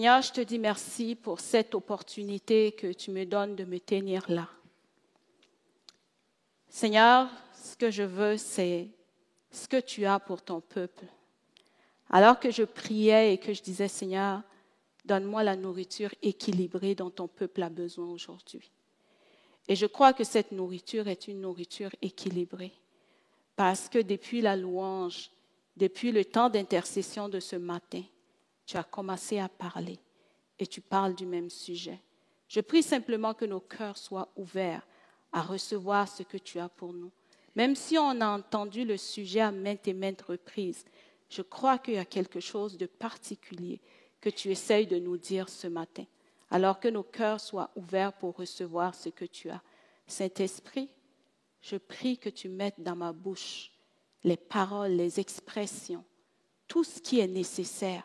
Seigneur, je te dis merci pour cette opportunité que tu me donnes de me tenir là. Seigneur, ce que je veux, c'est ce que tu as pour ton peuple. Alors que je priais et que je disais, Seigneur, donne-moi la nourriture équilibrée dont ton peuple a besoin aujourd'hui. Et je crois que cette nourriture est une nourriture équilibrée. Parce que depuis la louange, depuis le temps d'intercession de ce matin, tu as commencé à parler et tu parles du même sujet. Je prie simplement que nos cœurs soient ouverts à recevoir ce que tu as pour nous. Même si on a entendu le sujet à maintes et maintes reprises, je crois qu'il y a quelque chose de particulier que tu essayes de nous dire ce matin, alors que nos cœurs soient ouverts pour recevoir ce que tu as. Saint-Esprit, je prie que tu mettes dans ma bouche les paroles, les expressions, tout ce qui est nécessaire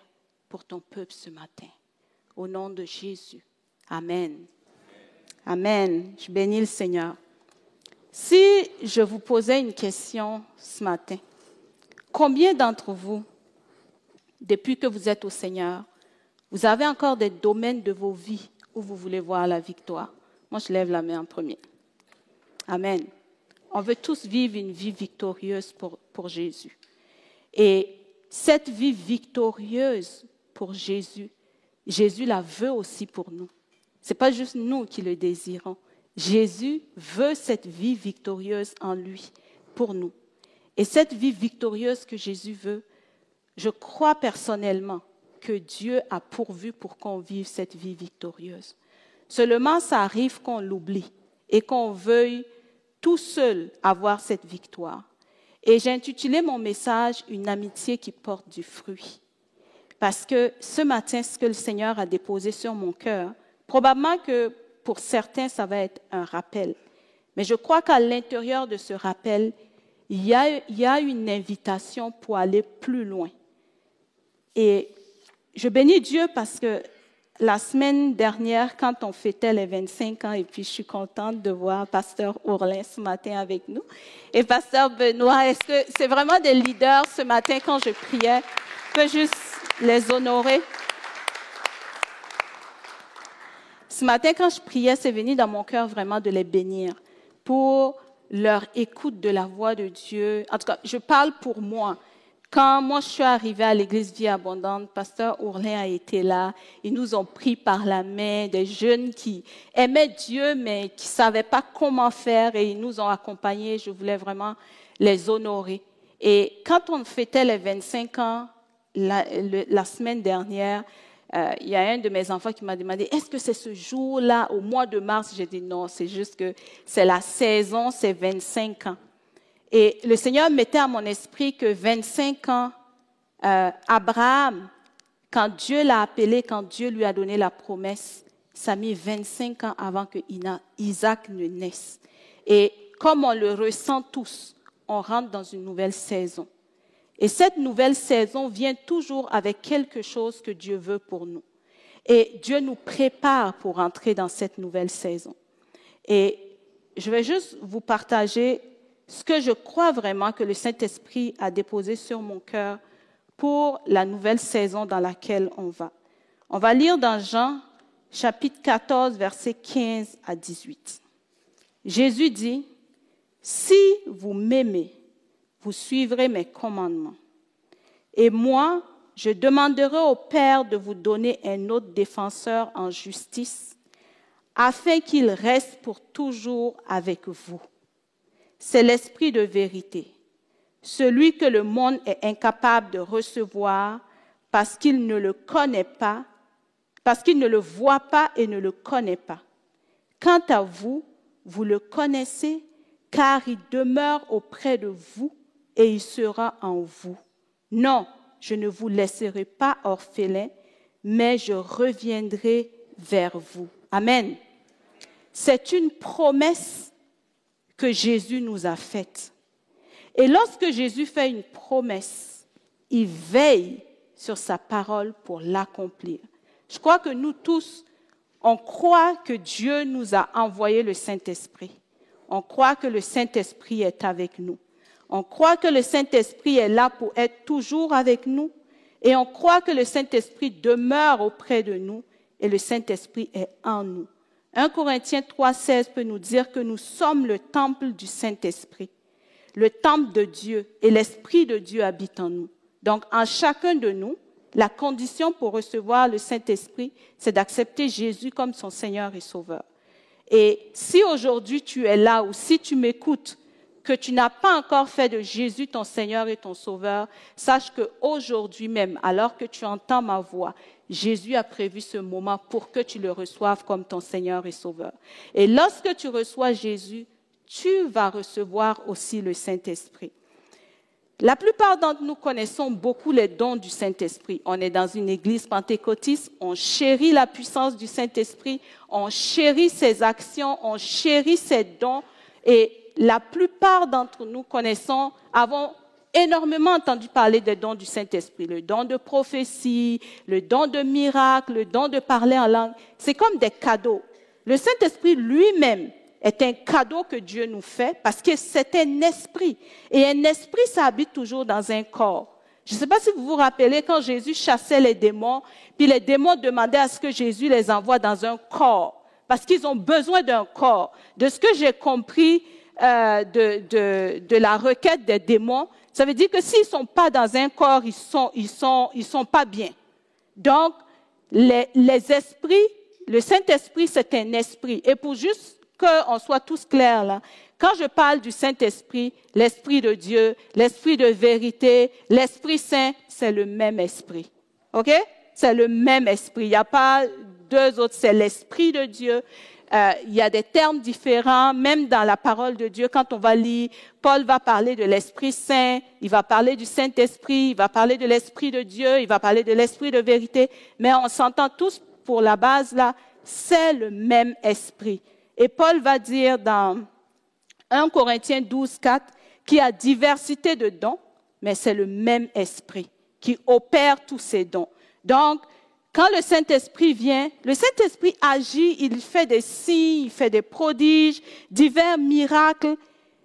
pour ton peuple ce matin. Au nom de Jésus. Amen. Amen. Je bénis le Seigneur. Si je vous posais une question ce matin, combien d'entre vous, depuis que vous êtes au Seigneur, vous avez encore des domaines de vos vies où vous voulez voir la victoire? Moi, je lève la main en premier. Amen. On veut tous vivre une vie victorieuse pour, pour Jésus. Et cette vie victorieuse pour Jésus, Jésus la veut aussi pour nous. Ce n'est pas juste nous qui le désirons. Jésus veut cette vie victorieuse en lui, pour nous. Et cette vie victorieuse que Jésus veut, je crois personnellement que Dieu a pourvu pour qu'on vive cette vie victorieuse. Seulement, ça arrive qu'on l'oublie et qu'on veuille tout seul avoir cette victoire. Et j'ai intitulé mon message Une amitié qui porte du fruit. Parce que ce matin, ce que le Seigneur a déposé sur mon cœur, probablement que pour certains, ça va être un rappel. Mais je crois qu'à l'intérieur de ce rappel, il y, a, une invitation pour aller plus loin. Et je bénis Dieu parce que la semaine dernière, quand on fêtait les 25 ans, et puis je suis contente de voir Pasteur Ourlin ce matin avec nous, et Pasteur Benoît, est-ce que c'est vraiment des leaders ce matin quand je priais? Juste les honorer. Ce matin, quand je priais, c'est venu dans mon cœur vraiment de les bénir pour leur écoute de la voix de Dieu. En tout cas, je parle pour moi. Quand moi je suis arrivée à l'église Vie Abondante, pasteur Ourlin a été là. Ils nous ont pris par la main, des jeunes qui aimaient Dieu mais qui savaient pas comment faire et ils nous ont accompagnés. Je voulais vraiment les honorer. Et quand on fêtait les 25 ans la, semaine dernière, euh, il y a un de mes enfants qui m'a demandé, est-ce que c'est ce jour-là, au mois de mars? J'ai dit non, c'est juste que c'est la saison, c'est 25 ans. Et le Seigneur mettait à mon esprit que 25 ans, euh, Abraham, quand Dieu l'a appelé, quand Dieu lui a donné la promesse, ça a mis 25 ans avant que Isaac ne naisse. Et comme on le ressent tous, on rentre dans une nouvelle saison. Et cette nouvelle saison vient toujours avec quelque chose que Dieu veut pour nous. Et Dieu nous prépare pour entrer dans cette nouvelle saison. Et je vais juste vous partager ce que je crois vraiment que le Saint-Esprit a déposé sur mon cœur pour la nouvelle saison dans laquelle on va. On va lire dans Jean chapitre 14, versets 15 à 18. Jésus dit, Si vous m'aimez, vous suivrez mes commandements. Et moi, je demanderai au Père de vous donner un autre défenseur en justice, afin qu'il reste pour toujours avec vous. C'est l'Esprit de vérité, celui que le monde est incapable de recevoir parce qu'il ne le connaît pas, parce qu'il ne le voit pas et ne le connaît pas. Quant à vous, vous le connaissez car il demeure auprès de vous et il sera en vous. Non, je ne vous laisserai pas orphelin, mais je reviendrai vers vous. Amen. c'est une promesse que Jésus nous a faite. Et lorsque Jésus fait une promesse, il veille sur sa parole pour l'accomplir. Je crois que nous tous, on croit que Dieu nous a envoyé le Saint-Esprit. On croit que le Saint-Esprit est avec nous. On croit que le Saint-Esprit est là pour être toujours avec nous. Et on croit que le Saint-Esprit demeure auprès de nous et le Saint-Esprit est en nous. 1 Corinthiens 3,16 peut nous dire que nous sommes le temple du Saint-Esprit, le temple de Dieu et l'Esprit de Dieu habite en nous. Donc, en chacun de nous, la condition pour recevoir le Saint-Esprit, c'est d'accepter Jésus comme son Seigneur et Sauveur. Et si aujourd'hui tu es là ou si tu m'écoutes, que tu n'as pas encore fait de Jésus ton Seigneur et ton Sauveur, sache que aujourd'hui même, alors que tu entends ma voix, Jésus a prévu ce moment pour que tu le reçoives comme ton Seigneur et Sauveur. Et lorsque tu reçois Jésus, tu vas recevoir aussi le Saint-Esprit. La plupart d'entre nous connaissons beaucoup les dons du Saint-Esprit. On est dans une église pentecôtiste, on chérit la puissance du Saint-Esprit, on chérit ses actions, on chérit ses dons. Et la plupart d'entre nous connaissons, avons énormément entendu parler des dons du Saint-Esprit. Le don de prophétie, le don de miracle, le don de parler en langue. C'est comme des cadeaux. Le Saint-Esprit lui-même est un cadeau que Dieu nous fait parce que c'est un esprit. Et un esprit, ça habite toujours dans un corps. Je ne sais pas si vous vous rappelez quand Jésus chassait les démons, puis les démons demandaient à ce que Jésus les envoie dans un corps, parce qu'ils ont besoin d'un corps. De ce que j'ai compris euh, de, de, de, la requête des démons, ça veut dire que s'ils ne sont pas dans un corps, ils sont, ils sont, ils sont pas bien. Donc, les, les esprits, le Saint-Esprit, c'est un esprit. Et pour juste qu'on soit tous clairs là. Quand je parle du Saint-Esprit, l'Esprit de Dieu, l'Esprit de vérité, l'Esprit Saint, c'est le même Esprit. OK? C'est le même Esprit. Il n'y a pas deux autres, c'est l'Esprit de Dieu. Euh, il y a des termes différents, même dans la parole de Dieu, quand on va lire, Paul va parler de l'Esprit Saint, il va parler du Saint-Esprit, il va parler de l'Esprit de Dieu, il va parler de l'Esprit de vérité, mais on s'entend tous pour la base là, c'est le même Esprit. Et Paul va dire dans 1 Corinthiens 12, 4 qu'il y a diversité de dons, mais c'est le même esprit qui opère tous ces dons. Donc, quand le Saint-Esprit vient, le Saint-Esprit agit, il fait des signes, il fait des prodiges, divers miracles.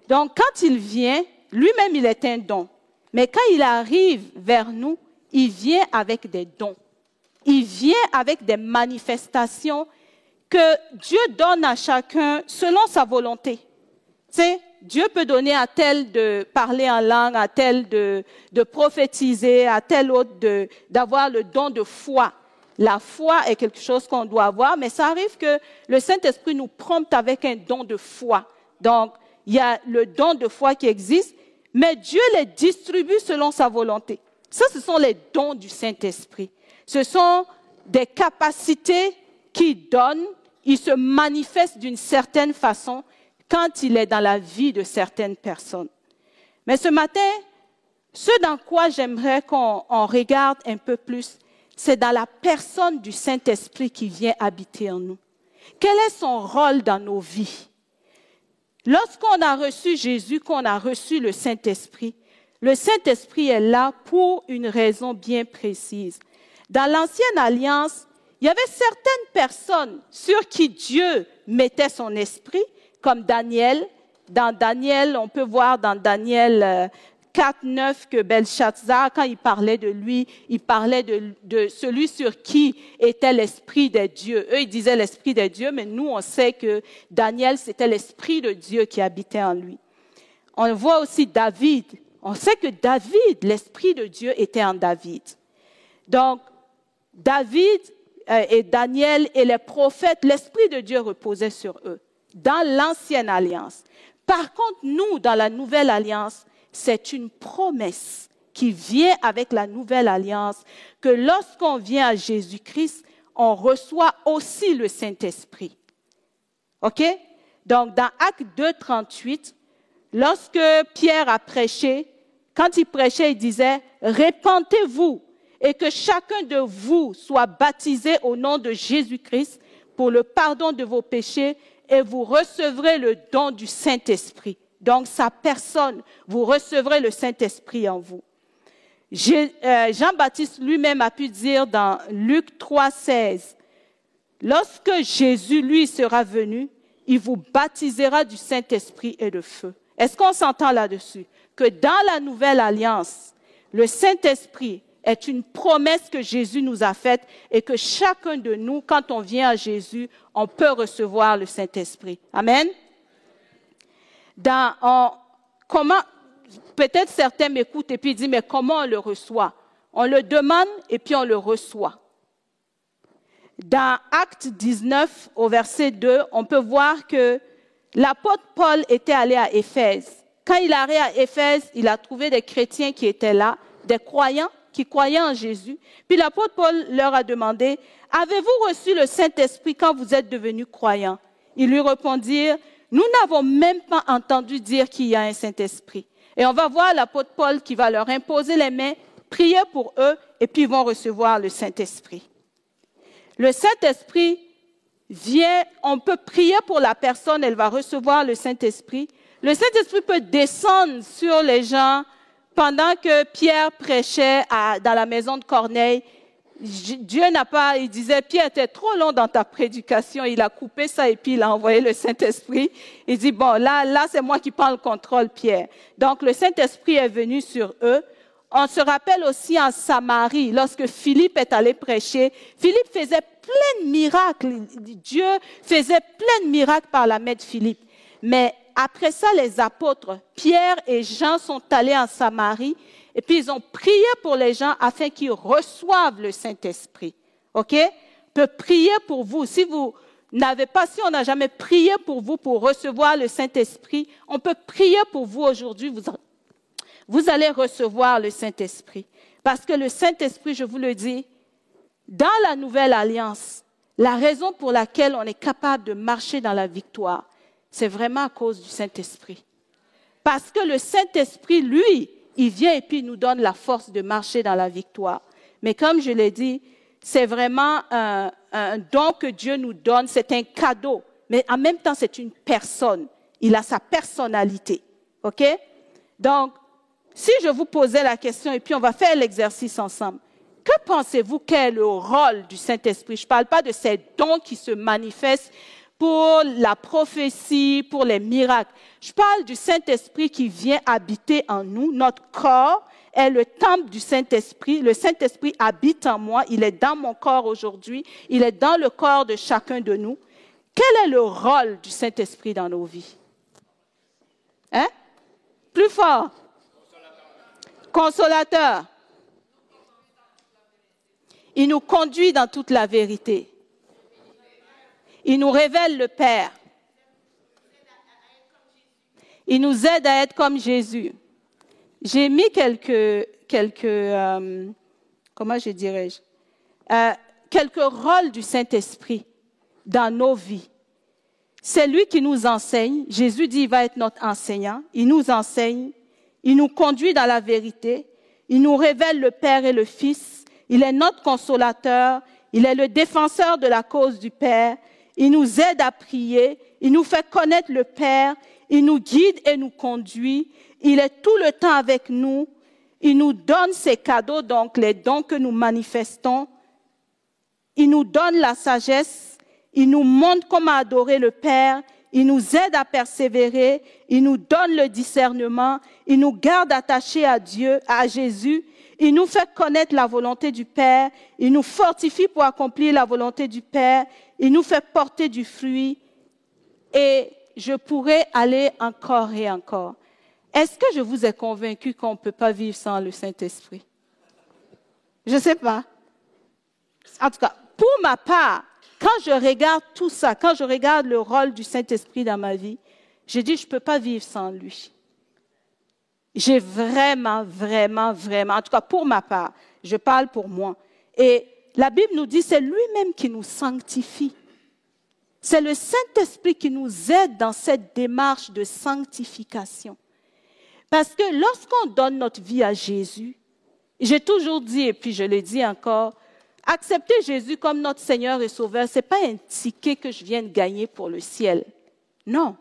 Donc, quand il vient, lui-même, il est un don. Mais quand il arrive vers nous, il vient avec des dons. Il vient avec des manifestations que Dieu donne à chacun selon sa volonté. Tu sais, Dieu peut donner à tel de parler en langue, à tel de, de prophétiser, à tel autre d'avoir le don de foi. La foi est quelque chose qu'on doit avoir, mais ça arrive que le Saint-Esprit nous prompte avec un don de foi. Donc, il y a le don de foi qui existe, mais Dieu les distribue selon sa volonté. Ça, ce sont les dons du Saint-Esprit. Ce sont des capacités qui donnent il se manifeste d'une certaine façon quand il est dans la vie de certaines personnes. Mais ce matin, ce dans quoi j'aimerais qu'on regarde un peu plus, c'est dans la personne du Saint-Esprit qui vient habiter en nous. Quel est son rôle dans nos vies? Lorsqu'on a reçu Jésus, qu'on a reçu le Saint-Esprit, le Saint-Esprit est là pour une raison bien précise. Dans l'ancienne alliance, il y avait certaines personnes sur qui Dieu mettait son esprit, comme Daniel. Dans Daniel, on peut voir dans Daniel 4, euh, 9 que Belshazzar, quand il parlait de lui, il parlait de, de celui sur qui était l'esprit des dieux. Eux, ils disaient l'esprit des dieux, mais nous, on sait que Daniel, c'était l'esprit de Dieu qui habitait en lui. On voit aussi David. On sait que David, l'esprit de Dieu était en David. Donc, David euh, et Daniel et les prophètes, l'Esprit de Dieu reposait sur eux dans l'ancienne alliance. Par contre, nous, dans la nouvelle alliance, c'est une promesse qui vient avec la nouvelle alliance, que lorsqu'on vient à Jésus-Christ, on reçoit aussi le Saint-Esprit. OK? Donc, dans Acte 2, 38, lorsque Pierre a prêché, quand il prêchait, il disait, répentez-vous et que chacun de vous soit baptisé au nom de Jésus-Christ pour le pardon de vos péchés et vous recevrez le don du Saint-Esprit. Donc sa personne, vous recevrez le Saint-Esprit en vous. Euh, Jean-Baptiste lui-même a pu dire dans Luc 3, 16, lorsque Jésus, lui, sera venu, il vous baptisera du Saint-Esprit et de feu. Est-ce qu'on s'entend là-dessus? Que dans la nouvelle alliance, le Saint-Esprit est une promesse que Jésus nous a faite et que chacun de nous, quand on vient à Jésus, on peut recevoir le Saint-Esprit. Amen? Comment, peut-être certains m'écoutent et puis disent, mais comment on le reçoit? On le demande et puis on le reçoit. Dans Acte 19, au verset 2, on peut voir que l'apôtre Paul était allé à Éphèse. Quand il est à Éphèse, il a trouvé des chrétiens qui étaient là, des croyants qui croyaient en Jésus. Puis l'apôtre Paul leur a demandé, avez-vous reçu le Saint-Esprit quand vous êtes devenus croyants Ils lui répondirent, nous n'avons même pas entendu dire qu'il y a un Saint-Esprit. Et on va voir l'apôtre Paul qui va leur imposer les mains, prier pour eux, et puis ils vont recevoir le Saint-Esprit. Le Saint-Esprit vient, on peut prier pour la personne, elle va recevoir le Saint-Esprit. Le Saint-Esprit peut descendre sur les gens pendant que Pierre prêchait dans la maison de Corneille. Dieu n'a pas, il disait, Pierre, tu es trop long dans ta prédication. Il a coupé ça et puis il a envoyé le Saint-Esprit. Il dit, bon, là, là, c'est moi qui prends le contrôle, Pierre. Donc, le Saint-Esprit est venu sur eux. On se rappelle aussi en Samarie, lorsque Philippe est allé prêcher, Philippe faisait plein de miracles. Dieu faisait plein de miracles par la main de Philippe. Mais après ça, les apôtres, Pierre et Jean sont allés en Samarie et puis ils ont prié pour les gens afin qu'ils reçoivent le Saint-Esprit. OK? Peut prier pour vous. Si vous n'avez pas, si on n'a jamais prié pour vous pour recevoir le Saint-Esprit, on peut prier pour vous aujourd'hui. Vous, vous allez recevoir le Saint-Esprit. Parce que le Saint-Esprit, je vous le dis, dans la nouvelle alliance, la raison pour laquelle on est capable de marcher dans la victoire, c'est vraiment à cause du Saint-Esprit. Parce que le Saint-Esprit, lui, il vient et puis il nous donne la force de marcher dans la victoire. Mais comme je l'ai dit, c'est vraiment un, don que Dieu nous donne, c'est un cadeau. Mais en même temps, c'est une personne. Il a sa personnalité. OK? Donc, si je vous posais la question et puis on va faire l'exercice ensemble, que pensez-vous qu'est le rôle du Saint-Esprit? Je ne parle pas de ces dons qui se manifestent pour la prophétie, pour les miracles. Je parle du Saint-Esprit qui vient habiter en nous. Notre corps est le temple du Saint-Esprit. Le Saint-Esprit habite en moi. Il est dans mon corps aujourd'hui. Il est dans le corps de chacun de nous. Quel est le rôle du Saint-Esprit dans nos vies? Hein? Plus fort. Consolateur. Il nous conduit dans toute la vérité. Il nous révèle le Père. Il nous aide à être comme Jésus. J'ai mis quelques, quelques euh, comment je dirais-je, euh, quelques rôles du Saint-Esprit dans nos vies. C'est lui qui nous enseigne. Jésus dit, il va être notre enseignant. Il nous enseigne. Il nous conduit dans la vérité. Il nous révèle le Père et le Fils. Il est notre consolateur. Il est le défenseur de la cause du Père il nous aide à prier, il nous fait connaître le Père, il nous guide et nous conduit, il est tout le temps avec nous, il nous donne ses cadeaux, donc les dons que nous manifestons, il nous donne la sagesse, il nous montre comment adorer le Père, il nous aide à persévérer, il nous donne le discernement, il nous garde attachés à Dieu, à Jésus, il nous fait connaître la volonté du Père, il nous fortifie pour accomplir la volonté du Père, il nous fait porter du fruit et je pourrais aller encore et encore. Est-ce que je vous ai convaincu qu'on ne peut pas vivre sans le Saint-Esprit? Je ne sais pas. En tout cas, pour ma part, quand je regarde tout ça, quand je regarde le rôle du Saint-Esprit dans ma vie, je dis, je ne peux pas vivre sans lui. J'ai vraiment, vraiment, vraiment, en tout cas pour ma part, je parle pour moi. Et la Bible nous dit, c'est lui-même qui nous sanctifie. C'est le Saint-Esprit qui nous aide dans cette démarche de sanctification. Parce que lorsqu'on donne notre vie à Jésus, j'ai toujours dit, et puis je le dis encore, accepter Jésus comme notre Seigneur et Sauveur, ce n'est pas un ticket que je viens de gagner pour le ciel. Non.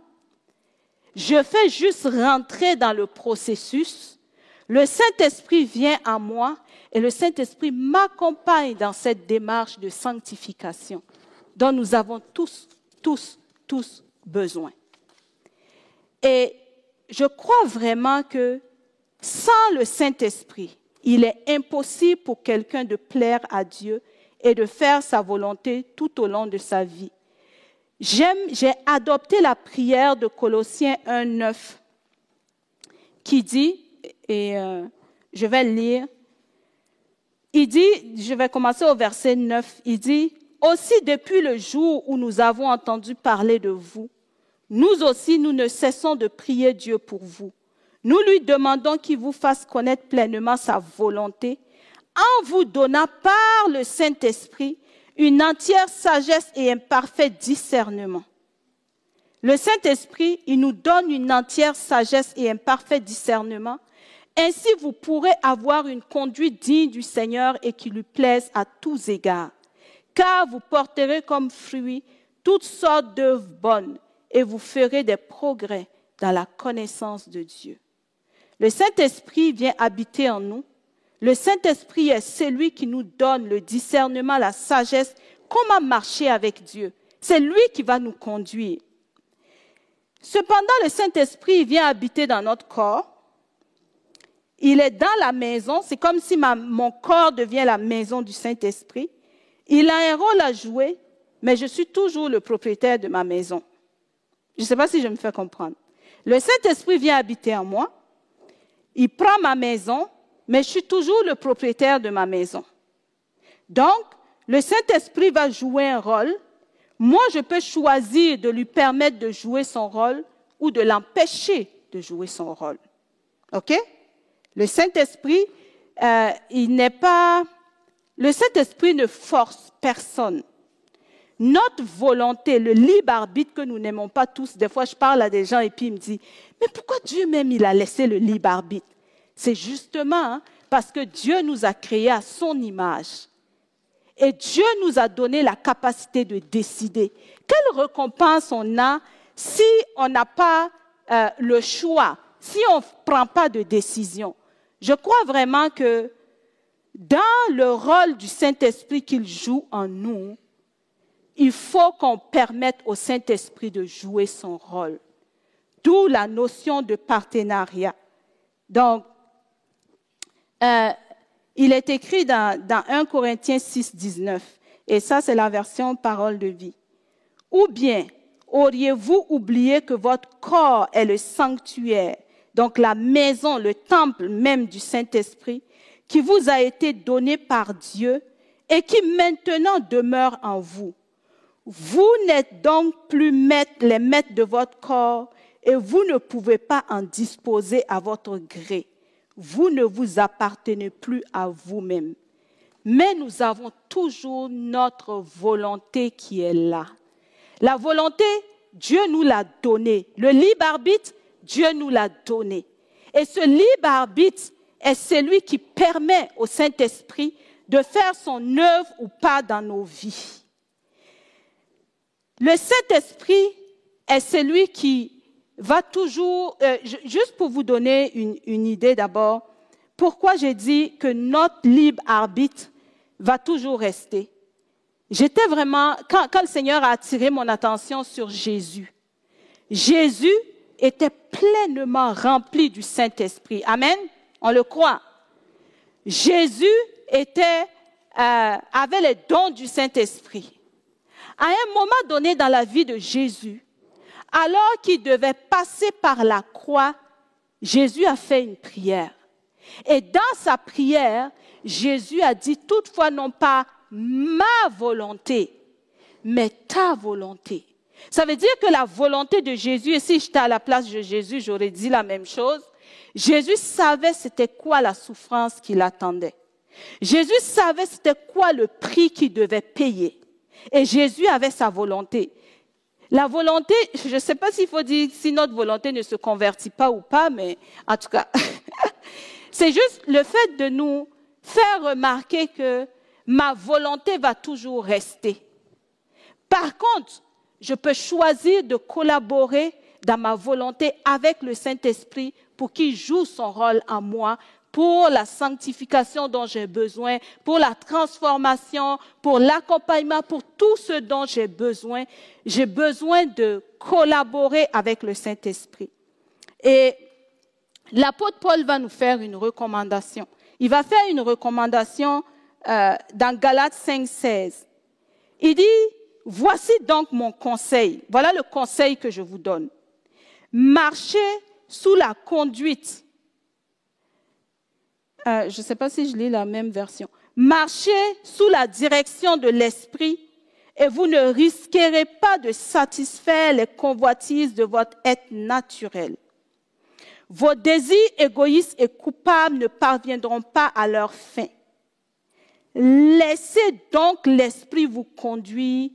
Je fais juste rentrer dans le processus. Le Saint-Esprit vient à moi et le Saint-Esprit m'accompagne dans cette démarche de sanctification dont nous avons tous, tous, tous besoin. Et je crois vraiment que sans le Saint-Esprit, il est impossible pour quelqu'un de plaire à Dieu et de faire sa volonté tout au long de sa vie. J'ai adopté la prière de Colossiens 1.9 qui dit, et euh, je vais lire, il dit, je vais commencer au verset 9, il dit, aussi depuis le jour où nous avons entendu parler de vous, nous aussi, nous ne cessons de prier Dieu pour vous. Nous lui demandons qu'il vous fasse connaître pleinement sa volonté en vous donnant par le Saint-Esprit une entière sagesse et un parfait discernement. Le Saint-Esprit, il nous donne une entière sagesse et un parfait discernement. Ainsi, vous pourrez avoir une conduite digne du Seigneur et qui lui plaise à tous égards. Car vous porterez comme fruit toutes sortes d'œuvres bonnes et vous ferez des progrès dans la connaissance de Dieu. Le Saint-Esprit vient habiter en nous. Le Saint-Esprit est celui qui nous donne le discernement, la sagesse, comment marcher avec Dieu. C'est lui qui va nous conduire. Cependant, le Saint-Esprit vient habiter dans notre corps. Il est dans la maison. C'est comme si mon corps devient la maison du Saint-Esprit. Il a un rôle à jouer, mais je suis toujours le propriétaire de ma maison. Je ne sais pas si je me fais comprendre. Le Saint-Esprit vient habiter en moi. Il prend ma maison, mais je suis toujours le propriétaire de ma maison. Donc, le Saint-Esprit va jouer un rôle. Moi, je peux choisir de lui permettre de jouer son rôle ou de l'empêcher de jouer son rôle. OK? Le Saint-Esprit, euh, il n'est pas... Le Saint-Esprit ne force personne notre volonté, le libre arbitre que nous n'aimons pas tous. Des fois, je parle à des gens et puis ils me disent, mais pourquoi Dieu même, il a laissé le libre arbitre? C'est justement hein, parce que Dieu nous a créés à son image. Et Dieu nous a donné la capacité de décider. Quelle récompense on a si on n'a pas euh, le choix, si on ne prend pas de décision? Je crois vraiment que dans le rôle du Saint-Esprit qu'il joue en nous, il faut qu'on permette au Saint-Esprit de jouer son rôle. D'où la notion de partenariat. Donc, euh, il est écrit dans, dans 1 Corinthiens 6, 19, et ça c'est la version parole de vie. Ou bien, auriez-vous oublié que votre corps est le sanctuaire, donc la maison, le temple même du Saint-Esprit, qui vous a été donné par Dieu et qui maintenant demeure en vous? Vous n'êtes donc plus les maîtres de votre corps et vous ne pouvez pas en disposer à votre gré. Vous ne vous appartenez plus à vous-même. Mais nous avons toujours notre volonté qui est là. La volonté, Dieu nous l'a donnée. Le libre arbitre, Dieu nous l'a donné. Et ce libre arbitre est celui qui permet au Saint-Esprit de faire son œuvre ou pas dans nos vies. Le Saint-Esprit est celui qui va toujours, euh, juste pour vous donner une, idée d'abord, pourquoi j'ai dit que notre libre arbitre va toujours rester. J'étais vraiment, quand, le Seigneur a attiré mon attention sur Jésus, Jésus était pleinement rempli du Saint-Esprit. Amen? On le croit. Jésus était, euh, avait les dons du Saint-Esprit à un moment donné dans la vie de Jésus, alors qu'il devait passer par la croix, Jésus a fait une prière. Et dans sa prière, Jésus a dit toutefois non pas ma volonté, mais ta volonté. Ça veut dire que la volonté de Jésus, et si j'étais à la place de Jésus, j'aurais dit la même chose. Jésus savait c'était quoi la souffrance qu'il attendait. Jésus savait c'était quoi le prix qu'il devait payer. Et Jésus avait sa volonté. La volonté, je ne sais pas s'il faut dire si notre volonté ne se convertit pas ou pas, mais en tout cas, c'est juste le fait de nous faire remarquer que ma volonté va toujours rester. Par contre, je peux choisir de collaborer dans ma volonté avec le Saint-Esprit pour qu'il joue son rôle en moi, pour la sanctification dont j'ai besoin, pour la transformation, pour l'accompagnement, pour tout ce dont j'ai besoin. J'ai besoin de collaborer avec le Saint-Esprit. Et l'apôtre Paul va nous faire une recommandation. Il va faire une recommandation euh, dans Galates 5, 16. Il dit, voici donc mon conseil. Voilà le conseil que je vous donne. Marchez sous la conduite. Euh, je ne sais pas si je lis la même version. Marchez sous la direction de l'Esprit et vous ne risquerez pas de satisfaire les convoitises de votre être naturel. Vos désirs égoïstes et coupables ne parviendront pas à leur fin. Laissez donc l'Esprit vous conduire,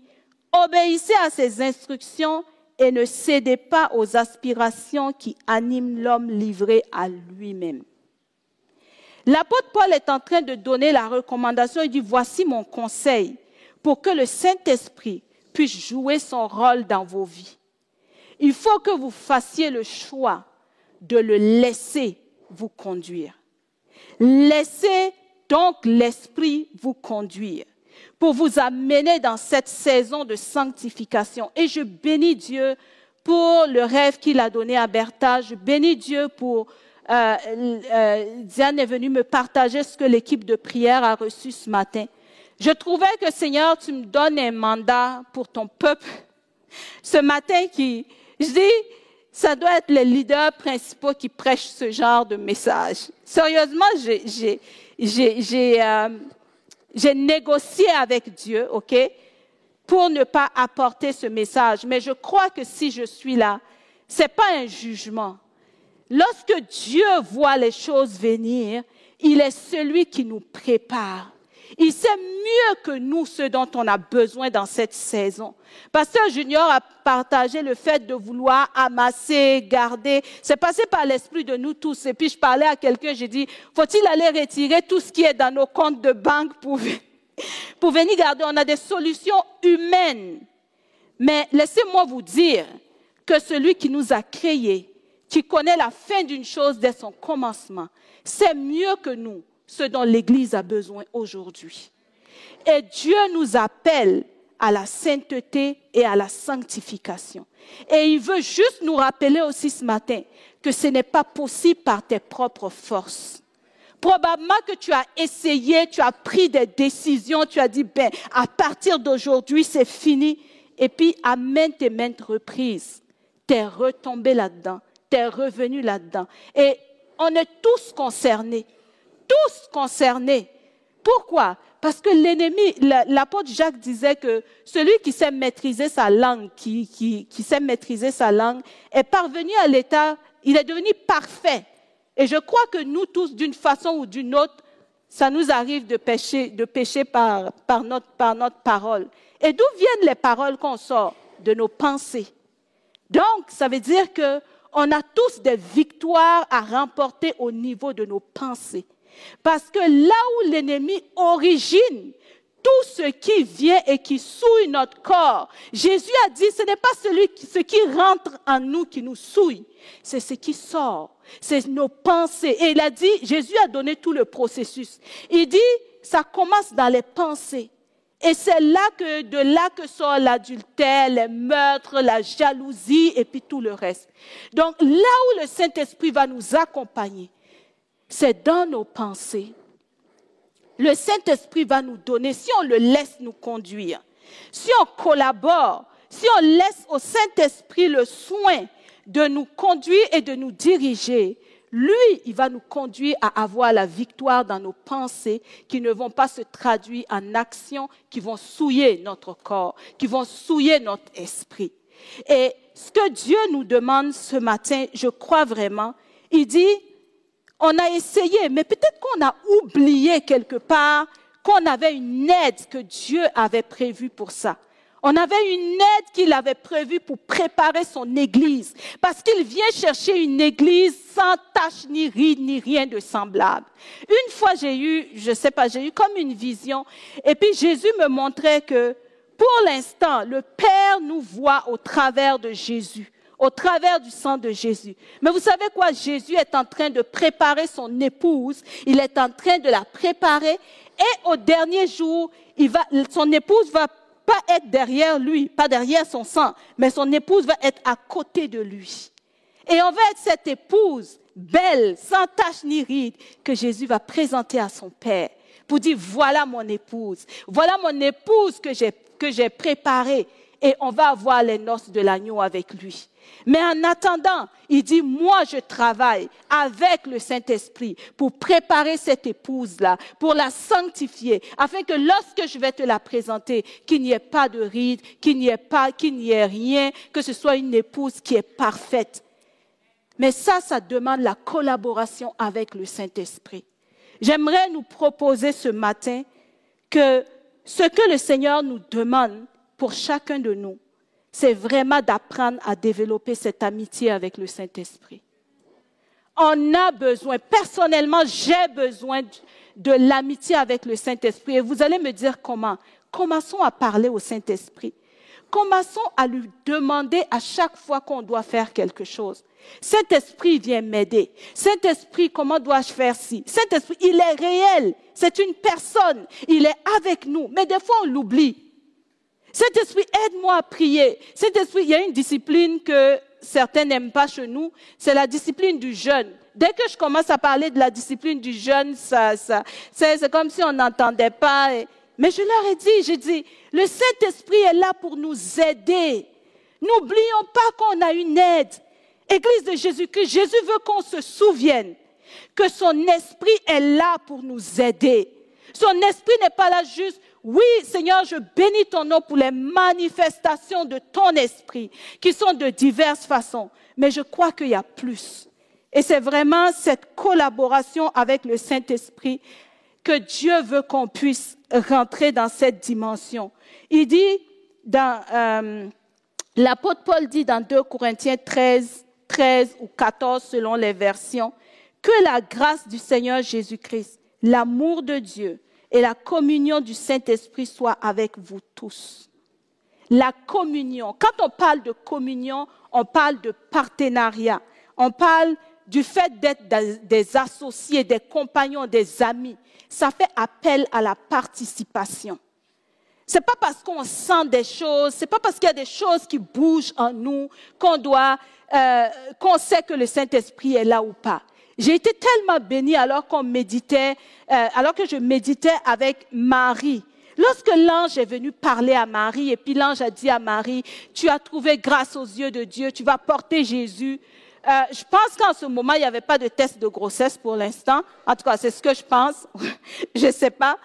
obéissez à ses instructions et ne cédez pas aux aspirations qui animent l'homme livré à lui-même. L'apôtre Paul est en train de donner la recommandation. Il dit, voici mon conseil pour que le Saint-Esprit puisse jouer son rôle dans vos vies. Il faut que vous fassiez le choix de le laisser vous conduire. Laissez donc l'Esprit vous conduire pour vous amener dans cette saison de sanctification. Et je bénis Dieu pour le rêve qu'il a donné à Bertha. Je bénis Dieu pour... Euh, euh, Diane est venue me partager ce que l'équipe de prière a reçu ce matin. Je trouvais que Seigneur, tu me donnes un mandat pour ton peuple. Ce matin qui, je dis, ça doit être les leaders principaux qui prêchent ce genre de message. Sérieusement, j'ai, euh, négocié avec Dieu, OK, pour ne pas apporter ce message. Mais je crois que si je suis là, c'est pas un jugement. Lorsque Dieu voit les choses venir, il est celui qui nous prépare. Il sait mieux que nous ce dont on a besoin dans cette saison. Pasteur Junior a partagé le fait de vouloir amasser, garder. C'est passé par l'esprit de nous tous. Et puis je parlais à quelqu'un, j'ai dit, faut-il aller retirer tout ce qui est dans nos comptes de banque pour, pour venir garder? On a des solutions humaines. Mais laissez-moi vous dire que celui qui nous a créés, qui connaît la fin d'une chose dès son commencement, c'est mieux que nous ce dont l'Église a besoin aujourd'hui. Et Dieu nous appelle à la sainteté et à la sanctification. Et il veut juste nous rappeler aussi ce matin que ce n'est pas possible par tes propres forces. Probablement que tu as essayé, tu as pris des décisions, tu as dit, ben, à partir d'aujourd'hui, c'est fini. Et puis, à maintes et maintes reprises, tu es retombé là-dedans, tu es revenu là-dedans. Et on est tous concernés tous concernés. Pourquoi? Parce que l'ennemi, l'apôtre Jacques disait que celui qui sait maîtriser sa langue, qui, qui, sait maîtriser sa langue, est parvenu à l'état, il est devenu parfait. Et je crois que nous tous, d'une façon ou d'une autre, ça nous arrive de pécher, de pécher par, par, notre, par notre parole. Et d'où viennent les paroles qu'on sort? De nos pensées. Donc, ça veut dire que on a tous des victoires à remporter au niveau de nos pensées. Parce que là où l'ennemi origine tout ce qui vient et qui souille notre corps, Jésus a dit, ce n'est pas celui ce qui rentre en nous qui nous souille, c'est ce qui sort, c'est nos pensées. Et il a dit, Jésus a donné tout le processus. Il dit, ça commence dans les pensées. Et c'est là que, de là que sort l'adultère, les meurtres, la jalousie et puis tout le reste. Donc là où le Saint-Esprit va nous accompagner, c'est dans nos pensées. Le Saint-Esprit va nous donner, si on le laisse nous conduire, si on collabore, si on laisse au Saint-Esprit le soin de nous conduire et de nous diriger, lui, il va nous conduire à avoir la victoire dans nos pensées qui ne vont pas se traduire en actions qui vont souiller notre corps, qui vont souiller notre esprit. Et ce que Dieu nous demande ce matin, je crois vraiment, il dit, on a essayé, mais peut-être qu'on a oublié quelque part qu'on avait une aide que Dieu avait prévue pour ça. On avait une aide qu'il avait prévue pour préparer son église. Parce qu'il vient chercher une église sans tache, ni ride, ni rien de semblable. Une fois, j'ai eu, je sais pas, j'ai eu comme une vision. Et puis Jésus me montrait que Pour l'instant, le Père nous voit au travers de Jésus, au travers du sang de Jésus. Mais vous savez quoi? Jésus est en train de préparer son épouse, il est en train de la préparer et au dernier jour, il va, son épouse va pas être derrière lui, pas derrière son sang, mais son épouse va être à côté de lui. Et on va être cette épouse belle, sans tache ni ride, que Jésus va présenter à son Père pour dire, voilà mon épouse, voilà mon épouse que j'ai, que j'ai préparée et on va avoir les noces de l'agneau avec lui. Mais en attendant, il dit, moi je travaille avec le Saint-Esprit pour préparer cette épouse-là, pour la sanctifier, afin que lorsque je vais te la présenter, qu'il n'y ait pas de rides, qu'il n'y ait pas, qu'il n'y ait rien, que ce soit une épouse qui est parfaite. Mais ça, ça demande la collaboration avec le Saint-Esprit. J'aimerais nous proposer ce matin que ce que le Seigneur nous demande pour chacun de nous, c'est vraiment d'apprendre à développer cette amitié avec le Saint-Esprit. On a besoin, personnellement, j'ai besoin de l'amitié avec le Saint-Esprit. Et vous allez me dire comment. Commençons à parler au Saint-Esprit. Commençons à lui demander à chaque fois qu'on doit faire quelque chose. Saint-Esprit vient m'aider. Saint-Esprit, comment dois-je faire ci? Saint-Esprit, il est réel. C'est une personne. Il est avec nous. Mais des fois, on l'oublie. Saint-Esprit, aide-moi à prier. Saint-Esprit, il y a une discipline que certains n'aiment pas chez nous. C'est la discipline du jeûne. Dès que je commence à parler de la discipline du jeûne, ça, ça, c'est comme si on n'entendait pas. Mais je leur ai dit, j'ai dit, le Saint-Esprit est là pour nous aider. N'oublions pas qu'on a une aide. Église de Jésus-Christ, Jésus veut qu'on se souvienne que son esprit est là pour nous aider. Son esprit n'est pas là juste, oui Seigneur, je bénis ton nom pour les manifestations de ton esprit qui sont de diverses façons. Mais je crois qu'il y a plus. Et c'est vraiment cette collaboration avec le Saint-Esprit que Dieu veut qu'on puisse rentrer dans cette dimension. Il dit dans, euh, l'apôtre Paul dit dans 2 Corinthiens 13, 13 ou 14 selon les versions, que la grâce du Seigneur Jésus-Christ, l'amour de Dieu et la communion du Saint-Esprit soient avec vous tous. La communion, quand on parle de communion, on parle de partenariat, on parle du fait d'être des associés, des compagnons, des amis. Ça fait appel à la participation. C'est pas parce qu'on sent des choses, c'est pas parce qu'il y a des choses qui bougent en nous qu'on doit, euh, qu'on sait que le Saint-Esprit est là ou pas. J'ai été tellement bénie alors qu'on méditait, euh, alors que je méditais avec Marie. Lorsque l'ange est venu parler à Marie et puis l'ange a dit à Marie, tu as trouvé grâce aux yeux de Dieu, tu vas porter Jésus. Euh, je pense qu'en ce moment, il n'y avait pas de test de grossesse pour l'instant. En tout cas, c'est ce que je pense. je ne sais pas.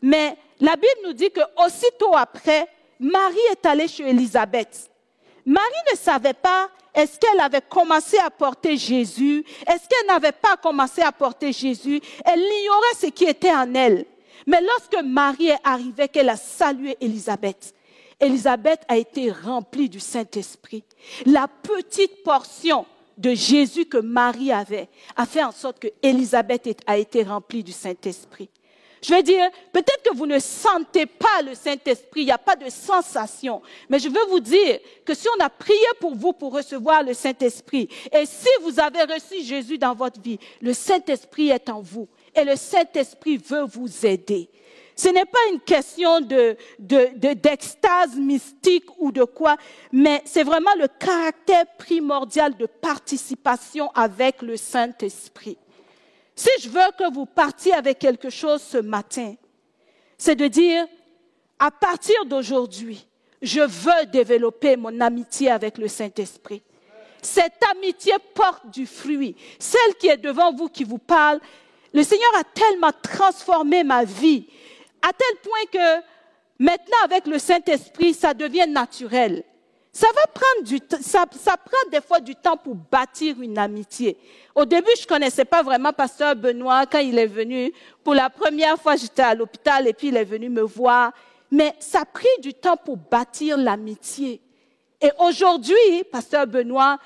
Mais la Bible nous dit que aussitôt après, Marie est allée chez Élisabeth. Marie ne savait pas est-ce qu'elle avait commencé à porter Jésus, est-ce qu'elle n'avait pas commencé à porter Jésus? Elle ignorait ce qui était en elle. Mais lorsque Marie est arrivée, qu'elle a salué Élisabeth, Élisabeth a été remplie du Saint-Esprit. La petite portion de Jésus que Marie avait a fait en sorte que Élisabeth a été remplie du Saint-Esprit. Je veux dire, peut-être que vous ne sentez pas le Saint-Esprit, il n'y a pas de sensation. Mais je veux vous dire que si on a prié pour vous pour recevoir le Saint-Esprit, et si vous avez reçu Jésus dans votre vie, le Saint-Esprit est en vous. Et le Saint-Esprit veut vous aider. Ce n'est pas une question de, d'extase mystique ou de quoi, mais c'est vraiment le caractère primordial de participation avec le Saint-Esprit. Si je veux que vous partiez avec quelque chose ce matin, c'est de dire, à partir d'aujourd'hui, je veux développer mon amitié avec le Saint-Esprit. Cette amitié porte du fruit. Celle qui est devant vous, qui vous parle, le Seigneur a tellement transformé ma vie, à tel point que maintenant, avec le Saint-Esprit, ça devient naturel. Ça va prendre du ça, prend des fois du temps pour bâtir une amitié. Au début, je connaissais pas vraiment Pasteur Benoît quand il est venu. Pour la première fois, j'étais à l'hôpital et puis il est venu me voir. Mais ça a pris du temps pour bâtir l'amitié. Et aujourd'hui, Pasteur Benoît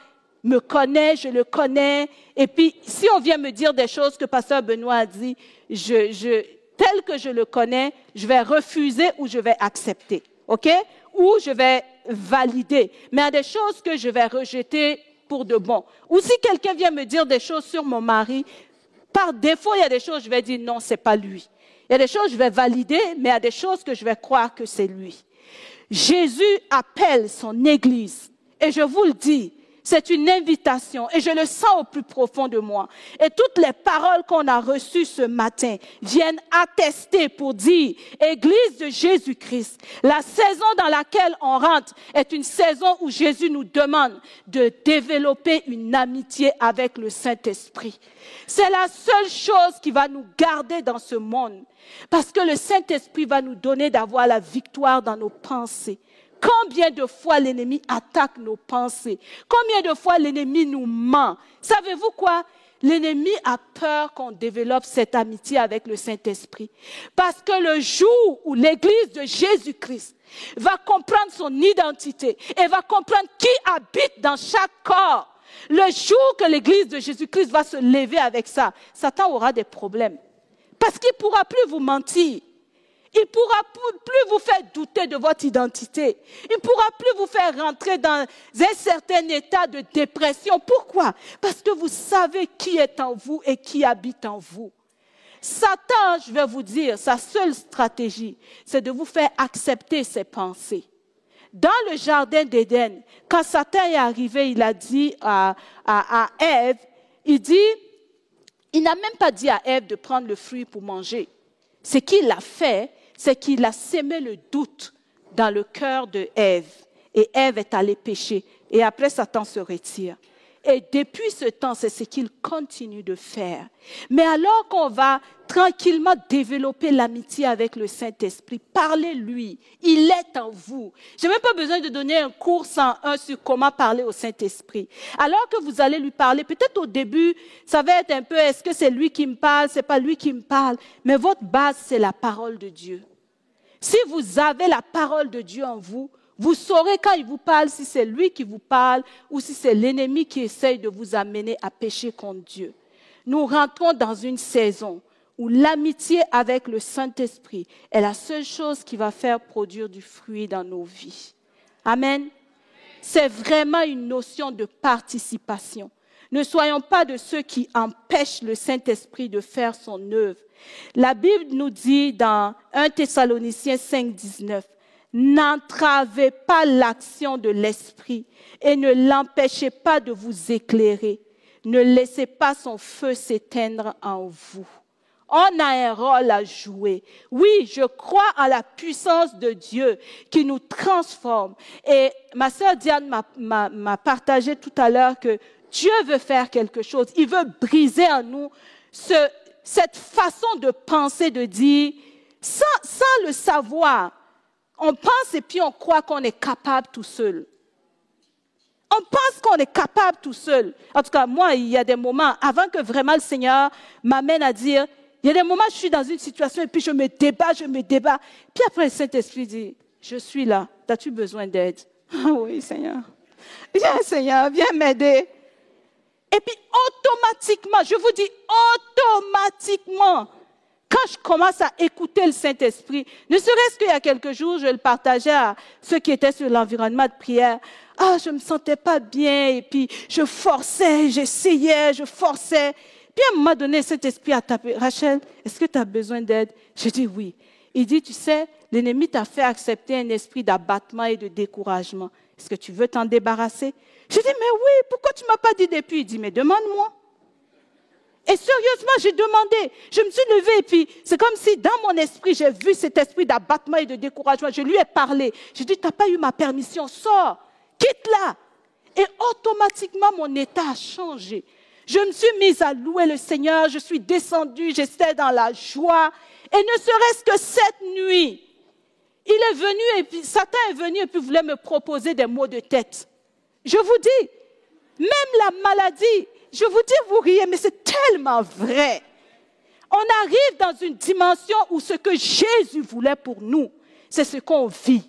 me connaît, je le connais. Et puis, si on vient me dire des choses que Pasteur Benoît a dit, tel que je le connais, je vais refuser ou je vais accepter. OK? Ou je vais valider. Mais a des choses que je vais rejeter pour de bon. Ou si quelqu'un vient me dire des choses sur mon mari, par défaut, il y a des choses, je vais dire non, c'est pas lui. Il y a des choses, je vais valider, mais il y a des choses que je vais croire que c'est lui. Jésus appelle son Église. Et je vous le dis, c'est une invitation et je le sens au plus profond de moi. Et toutes les paroles qu'on a reçues ce matin viennent attester pour dire, Église de Jésus-Christ, la saison dans laquelle on rentre est une saison où Jésus nous demande de développer une amitié avec le Saint-Esprit. C'est la seule chose qui va nous garder dans ce monde. Parce que le Saint-Esprit va nous donner d'avoir la victoire dans nos pensées. Combien de fois l'ennemi attaque nos pensées? Combien de fois l'ennemi nous ment? Savez-vous quoi? L'ennemi a peur qu'on développe cette amitié avec le Saint-Esprit. Parce que le jour où l'Église de Jésus-Christ va comprendre son identité et va comprendre qui habite dans chaque corps, le jour que l'Église de Jésus-Christ va se lever avec ça, Satan aura des problèmes. Parce qu'il ne pourra plus vous mentir. Il ne pourra plus vous faire douter de votre identité. Il ne pourra plus vous faire rentrer dans un certain état de dépression. Pourquoi? Parce que vous savez qui est en vous et qui habite en vous. Satan, je vais vous dire, sa seule stratégie, c'est de vous faire accepter ses pensées. Dans le jardin d'Éden, quand Satan est arrivé, il a dit à, à, Ève, il dit, il n'a même pas dit à Ève de prendre le fruit pour manger. Ce qu'il a fait, c'est qu'il a sémé le doute dans le cœur de Ève. Et Ève est allée pécher. Et après, Satan se retire. Et depuis ce temps, c'est ce qu'il continue de faire. Mais alors qu'on va tranquillement développer l'amitié avec le Saint-Esprit, parlez-lui. Il est en vous. Je n'ai même pas besoin de donner un cours sans un sur comment parler au Saint-Esprit. Alors que vous allez lui parler, peut-être au début, ça va être un peu, est-ce que c'est lui qui me parle, c'est pas lui qui me parle. Mais votre base, c'est la parole de Dieu. Si vous avez la parole de Dieu en vous, vous saurez quand il vous parle si c'est lui qui vous parle ou si c'est l'ennemi qui essaye de vous amener à pécher contre Dieu. Nous rentrons dans une saison où l'amitié avec le Saint-Esprit est la seule chose qui va faire produire du fruit dans nos vies. Amen. C'est vraiment une notion de participation. Ne soyons pas de ceux qui empêchent le Saint-Esprit de faire son œuvre. La Bible nous dit dans 1 Thessaloniciens 5, 19, N'entravez pas l'action de l'Esprit et ne l'empêchez pas de vous éclairer. Ne laissez pas son feu s'éteindre en vous. On a un rôle à jouer. Oui, je crois à la puissance de Dieu qui nous transforme. Et ma sœur Diane m'a partagé tout à l'heure que Dieu veut faire quelque chose. Il veut briser en nous cette façon de penser, de dire, sans, le savoir, on pense et puis on croit qu'on est capable tout seul. On pense qu'on est capable tout seul. En tout cas, moi, il y a des moments, avant que vraiment le Seigneur m'amène à dire, il y a des moments, je suis dans une situation et puis je me débat, je me débat. Puis après, le Saint-Esprit dit, je suis là, as-tu besoin d'aide? Ah oui, Seigneur. Viens, Seigneur, viens m'aider. Et puis automatiquement, je vous dis automatiquement, quand je commence à écouter le Saint-Esprit, ne serait-ce qu'il y a quelques jours, je le partageais à ceux qui étaient sur l'environnement de prière. Ah, je me sentais pas bien et puis je forçais, j'essayais, je forçais. Puis à un moment donné, cet esprit a tapé. Rachel, est-ce que tu as besoin d'aide? Je dis oui. Il dit, tu sais, l'ennemi t'a fait accepter un esprit d'abattement et de découragement. Est-ce que tu veux t'en débarrasser? Je dis, mais oui, pourquoi tu m'as pas dit depuis? Il dit, mais demande-moi. Et sérieusement, j'ai demandé. Je me suis levée et puis c'est comme si dans mon esprit, j'ai vu cet esprit d'abattement et de découragement. Je lui ai parlé. J'ai dit, tu n'as pas eu ma permission, sors, quitte-la. Et automatiquement, mon état a changé. Je me suis mise à louer le Seigneur, je suis descendue, j'étais dans la joie. Et ne serait-ce que cette nuit, il est venu et puis Satan est venu et puis voulait me proposer des mots de tête. Je vous dis, même la maladie, je vous dis, vous riez, mais c'est tellement vrai. On arrive dans une dimension où ce que Jésus voulait pour nous, c'est ce qu'on vit.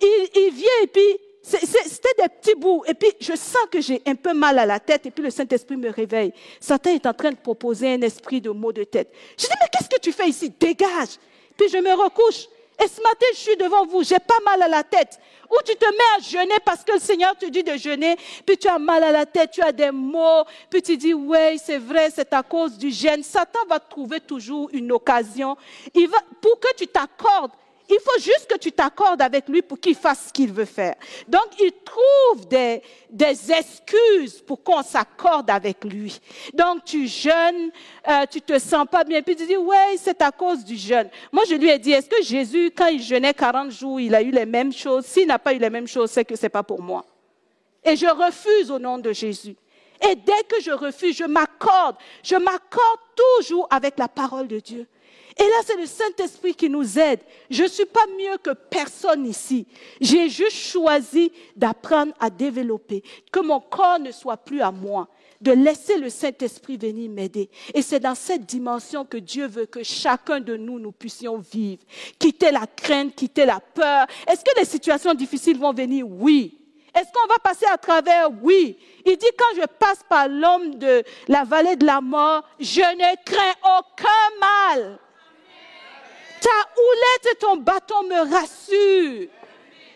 Il, vient et puis, c'était des petits bouts. Et puis, je sens que j'ai un peu mal à la tête et puis le Saint-Esprit me réveille. Satan est en train de proposer un esprit de mots de tête. Je dis, mais qu'est-ce que tu fais ici? Dégage. Puis je me recouche. Et ce matin, je suis devant vous, j'ai pas mal à la tête. Ou tu te mets à jeûner parce que le Seigneur te dit de jeûner, puis tu as mal à la tête, tu as des mots, puis tu dis, oui, c'est vrai, c'est à cause du jeûne. Satan va trouver toujours une occasion. Pour que tu t'accordes il faut juste que tu t'accordes avec lui pour qu'il fasse ce qu'il veut faire. Donc, il trouve des, excuses pour qu'on s'accorde avec lui. Donc, tu jeûnes, euh, tu te sens pas bien, puis tu dis, ouais, c'est à cause du jeûne. Moi, je lui ai dit, est-ce que Jésus, quand il jeûnait 40 jours, il a eu les mêmes choses? S'il n'a pas eu les mêmes choses, c'est que c'est pas pour moi. Et je refuse au nom de Jésus. Et dès que je refuse, je m'accorde. Je m'accorde toujours avec la parole de Dieu. Et là, c'est le Saint-Esprit qui nous aide. Je ne suis pas mieux que personne ici. J'ai juste choisi d'apprendre à développer, que mon corps ne soit plus à moi, de laisser le Saint-Esprit venir m'aider. Et c'est dans cette dimension que Dieu veut que chacun de nous, nous puissions vivre. Quitter la crainte, quitter la peur. Est-ce que les situations difficiles vont venir? Oui. Est-ce qu'on va passer à travers? Oui. Il dit, quand je passe par l'homme de la vallée de la mort, je ne crains aucun mal. Ta houlette et ton bâton me rassurent.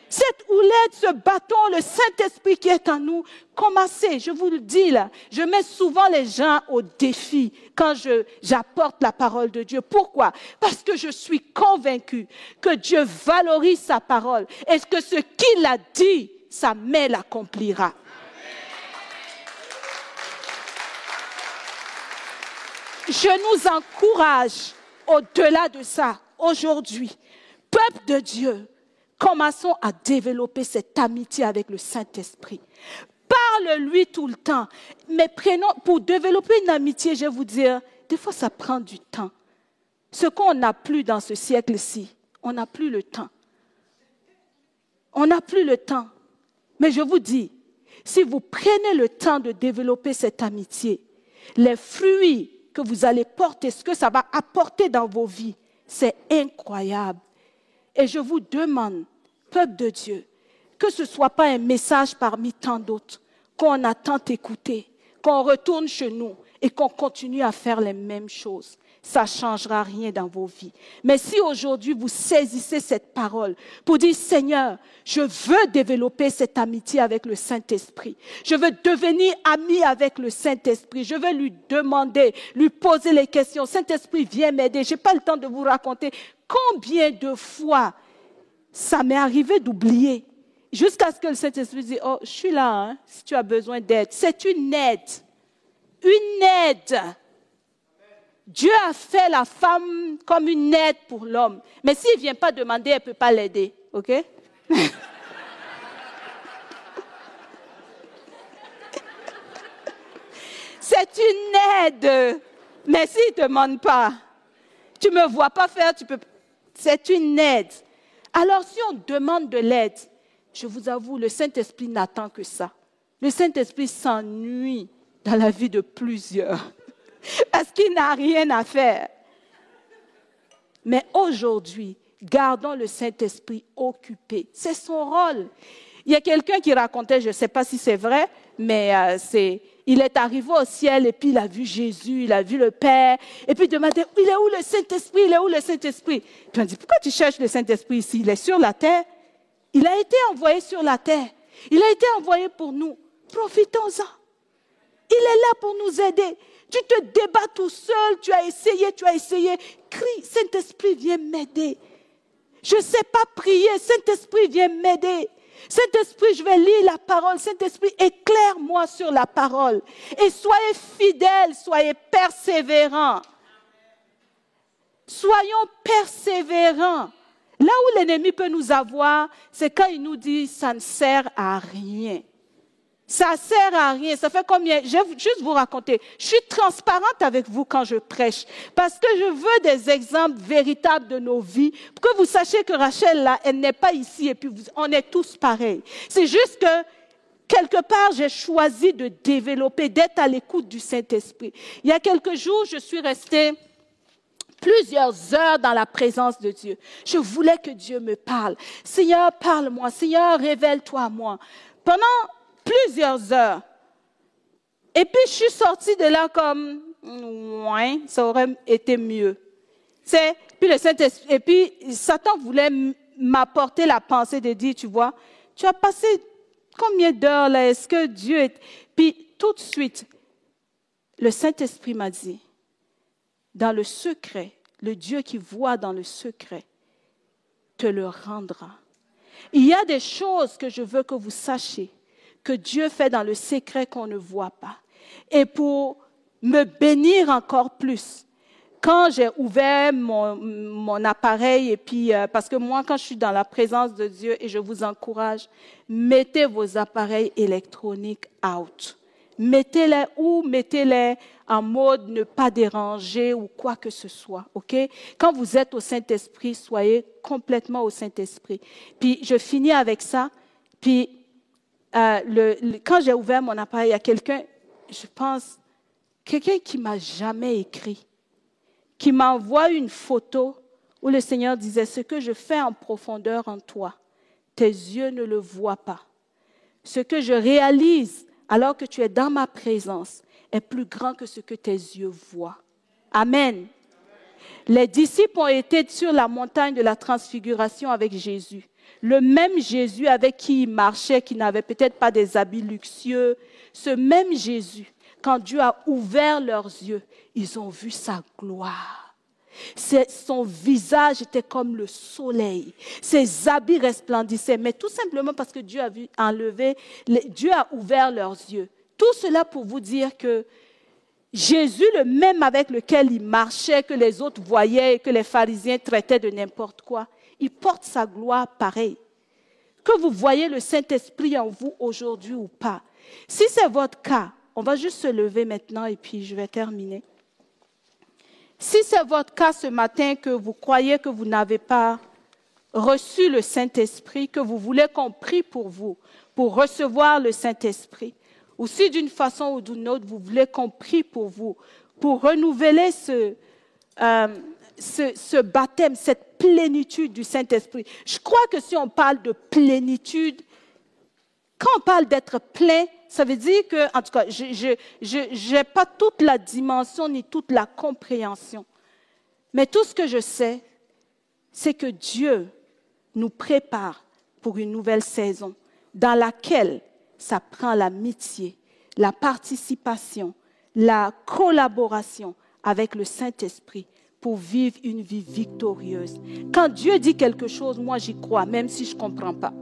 Cette houlette, ce bâton, le Saint-Esprit qui est en nous, commencez, je vous le dis là, je mets souvent les gens au défi quand j'apporte la parole de Dieu. Pourquoi? Parce que je suis convaincu que Dieu valorise sa parole et que ce qu'il a dit, sa main l'accomplira. Je nous encourage au-delà de ça aujourd'hui, peuple de Dieu, commençons à développer cette amitié avec le Saint-Esprit. Parle-lui tout le temps. Mais prenons, pour développer une amitié, je vais vous dire, des fois ça prend du temps. Ce qu'on n'a plus dans ce siècle-ci, on n'a plus le temps. On n'a plus le temps. Mais je vous dis, si vous prenez le temps de développer cette amitié, les fruits que vous allez porter, ce que ça va apporter dans vos vies, c'est incroyable. Et je vous demande, peuple de Dieu, que ce ne soit pas un message parmi tant d'autres qu'on a tant écouté, qu'on retourne chez nous et qu'on continue à faire les mêmes choses ça ne changera rien dans vos vies. Mais si aujourd'hui vous saisissez cette parole pour dire, Seigneur, je veux développer cette amitié avec le Saint-Esprit. Je veux devenir ami avec le Saint-Esprit. Je veux lui demander, lui poser les questions. Saint-Esprit, viens m'aider. Je n'ai pas le temps de vous raconter combien de fois ça m'est arrivé d'oublier. Jusqu'à ce que le Saint-Esprit dise, oh, je suis là, hein, si tu as besoin d'aide. C'est une aide. Une aide Dieu a fait la femme comme une aide pour l'homme. Mais s'il ne vient pas demander, elle ne peut pas l'aider. OK? C'est une aide. Mais s'il ne demande pas, tu ne me vois pas faire, tu peux. C'est une aide. Alors si on demande de l'aide, je vous avoue, le Saint-Esprit n'attend que ça. Le Saint-Esprit s'ennuie dans la vie de plusieurs parce qu'il n'a rien à faire. Mais aujourd'hui, gardons le Saint-Esprit occupé. C'est son rôle. Il y a quelqu'un qui racontait, je ne sais pas si c'est vrai, mais euh, c'est, il est arrivé au ciel et puis il a vu Jésus, il a vu le Père, et puis il demandait, il est où le Saint-Esprit, il est où le Saint-Esprit? Puis on dit, pourquoi tu cherches le Saint-Esprit ici? Il est sur la terre. Il a été envoyé sur la terre. Il a été envoyé pour nous. Profitons-en. Il est là pour nous aider. Tu te débats tout seul, tu as essayé, tu as essayé. Crie, Saint-Esprit, viens m'aider. Je ne sais pas prier, Saint-Esprit, viens m'aider. Saint-Esprit, je vais lire la parole. Saint-Esprit, éclaire-moi sur la parole. Et soyez fidèles, soyez persévérants. Soyons persévérants. Là où l'ennemi peut nous avoir, c'est quand il nous dit ça ne sert à rien. Ça sert à rien. Ça fait combien? Je vais juste vous raconter. Je suis transparente avec vous quand je prêche parce que je veux des exemples véritables de nos vies pour que vous sachiez que Rachel là, elle n'est pas ici et puis on est tous pareils. C'est juste que quelque part j'ai choisi de développer, d'être à l'écoute du Saint-Esprit. Il y a quelques jours, je suis restée plusieurs heures dans la présence de Dieu. Je voulais que Dieu me parle. Seigneur, parle-moi. Seigneur, révèle-toi à moi. Pendant plusieurs heures. Et puis je suis sortie de là comme, ouais, ça aurait été mieux. C'est Puis le Saint-Esprit, et puis Satan voulait m'apporter la pensée de dire, tu vois, tu as passé combien d'heures là? Est-ce que Dieu est... Puis tout de suite, le Saint-Esprit m'a dit, dans le secret, le Dieu qui voit dans le secret te le rendra. Il y a des choses que je veux que vous sachiez que Dieu fait dans le secret qu'on ne voit pas. Et pour me bénir encore plus, quand j'ai ouvert mon, appareil, et puis, euh, parce que moi, quand je suis dans la présence de Dieu, et je vous encourage, mettez vos appareils électroniques out. Mettez-les où Mettez-les en mode ne pas déranger ou quoi que ce soit, ok? Quand vous êtes au Saint-Esprit, soyez complètement au Saint-Esprit. Puis je finis avec ça. Puis euh, quand j'ai ouvert mon appareil, a quelqu'un, je pense, quelqu'un qui m'a jamais écrit, qui m'envoie une photo où le Seigneur disait, ce que je fais en profondeur en toi, tes yeux ne le voient pas. Ce que je réalise alors que tu es dans ma présence est plus grand que ce que tes yeux voient. Amen. Les disciples ont été sur la montagne de la transfiguration avec Jésus. Le même Jésus avec qui ils marchaient, qui n'avait peut-être pas des habits luxueux, ce même Jésus, quand Dieu a ouvert leurs yeux, ils ont vu sa gloire. Son visage était comme le soleil. Ses habits resplendissaient, mais tout simplement parce que Dieu a vu enlever, Dieu a ouvert leurs yeux. Tout cela pour vous dire que Jésus, le même avec lequel il marchait, que les autres voyaient et que les pharisiens traitaient de n'importe quoi, il porte sa gloire pareil. Que vous voyez le Saint-Esprit en vous aujourd'hui ou pas. Si c'est votre cas, on va juste se lever maintenant et puis je vais terminer. Si c'est votre cas ce matin que vous croyez que vous n'avez pas reçu le Saint-Esprit, que vous voulez qu'on prie pour vous, pour recevoir le Saint-Esprit, ou si d'une façon ou d'une autre vous voulez qu'on prie pour vous, pour renouveler ce, euh, ce, ce, baptême, cette plénitude du Saint-Esprit. Je crois que si on parle de plénitude, quand on parle d'être plein, ça veut dire que, en tout cas, je n'ai pas toute la dimension ni toute la compréhension. Mais tout ce que je sais, c'est que Dieu nous prépare pour une nouvelle saison dans laquelle ça prend l'amitié, la participation, la collaboration avec le Saint-Esprit pour vivre une vie victorieuse. Quand Dieu dit quelque chose, moi j'y crois, même si je ne comprends pas.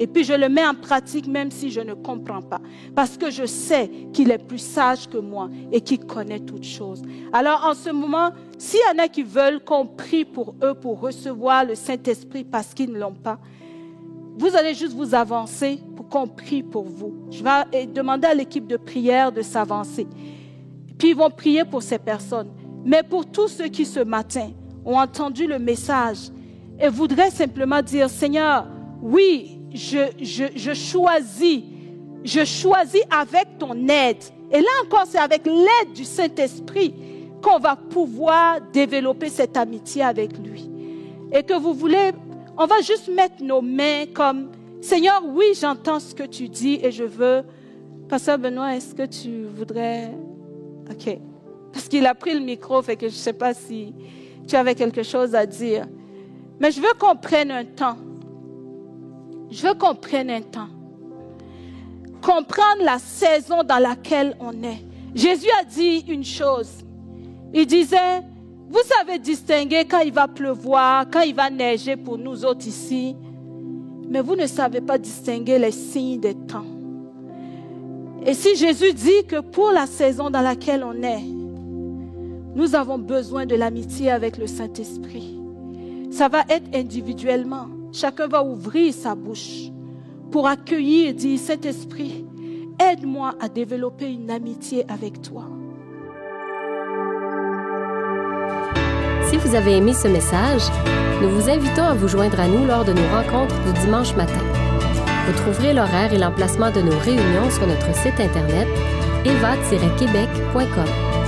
Et puis je le mets en pratique même si je ne comprends pas. Parce que je sais qu'il est plus sage que moi et qu'il connaît toutes choses. Alors en ce moment, s'il y en a qui veulent qu'on prie pour eux pour recevoir le Saint-Esprit parce qu'ils ne l'ont pas, vous allez juste vous avancer pour qu'on prie pour vous. Je vais demander à l'équipe de prière de s'avancer. Puis ils vont prier pour ces personnes. Mais pour tous ceux qui ce matin ont entendu le message et voudraient simplement dire, Seigneur, oui, je, je, je choisis, je choisis avec ton aide. Et là encore, c'est avec l'aide du Saint-Esprit qu'on va pouvoir développer cette amitié avec lui. Et que vous voulez on va juste mettre nos mains comme, Seigneur, oui, j'entends ce que tu dis et je veux. Pasteur Benoît, est-ce que tu voudrais... OK. Parce qu'il a pris le micro, fait que je ne sais pas si tu avais quelque chose à dire. Mais je veux qu'on prenne un temps. Je veux qu'on prenne un temps. Comprendre la saison dans laquelle on est. Jésus a dit une chose. Il disait, vous savez distinguer quand il va pleuvoir, quand il va neiger pour nous autres ici. Mais vous ne savez pas distinguer les signes des temps. Et si Jésus dit que pour la saison dans laquelle on est, nous avons besoin de l'amitié avec le Saint-Esprit, ça va être individuellement. Chacun va ouvrir sa bouche pour accueillir et dire, Saint-Esprit, aide-moi à développer une amitié avec toi. Si vous avez aimé ce message, nous vous invitons à vous joindre à nous lors de nos rencontres du dimanche matin. Vous trouverez l'horaire et l'emplacement de nos réunions sur notre site internet eva-québec.com.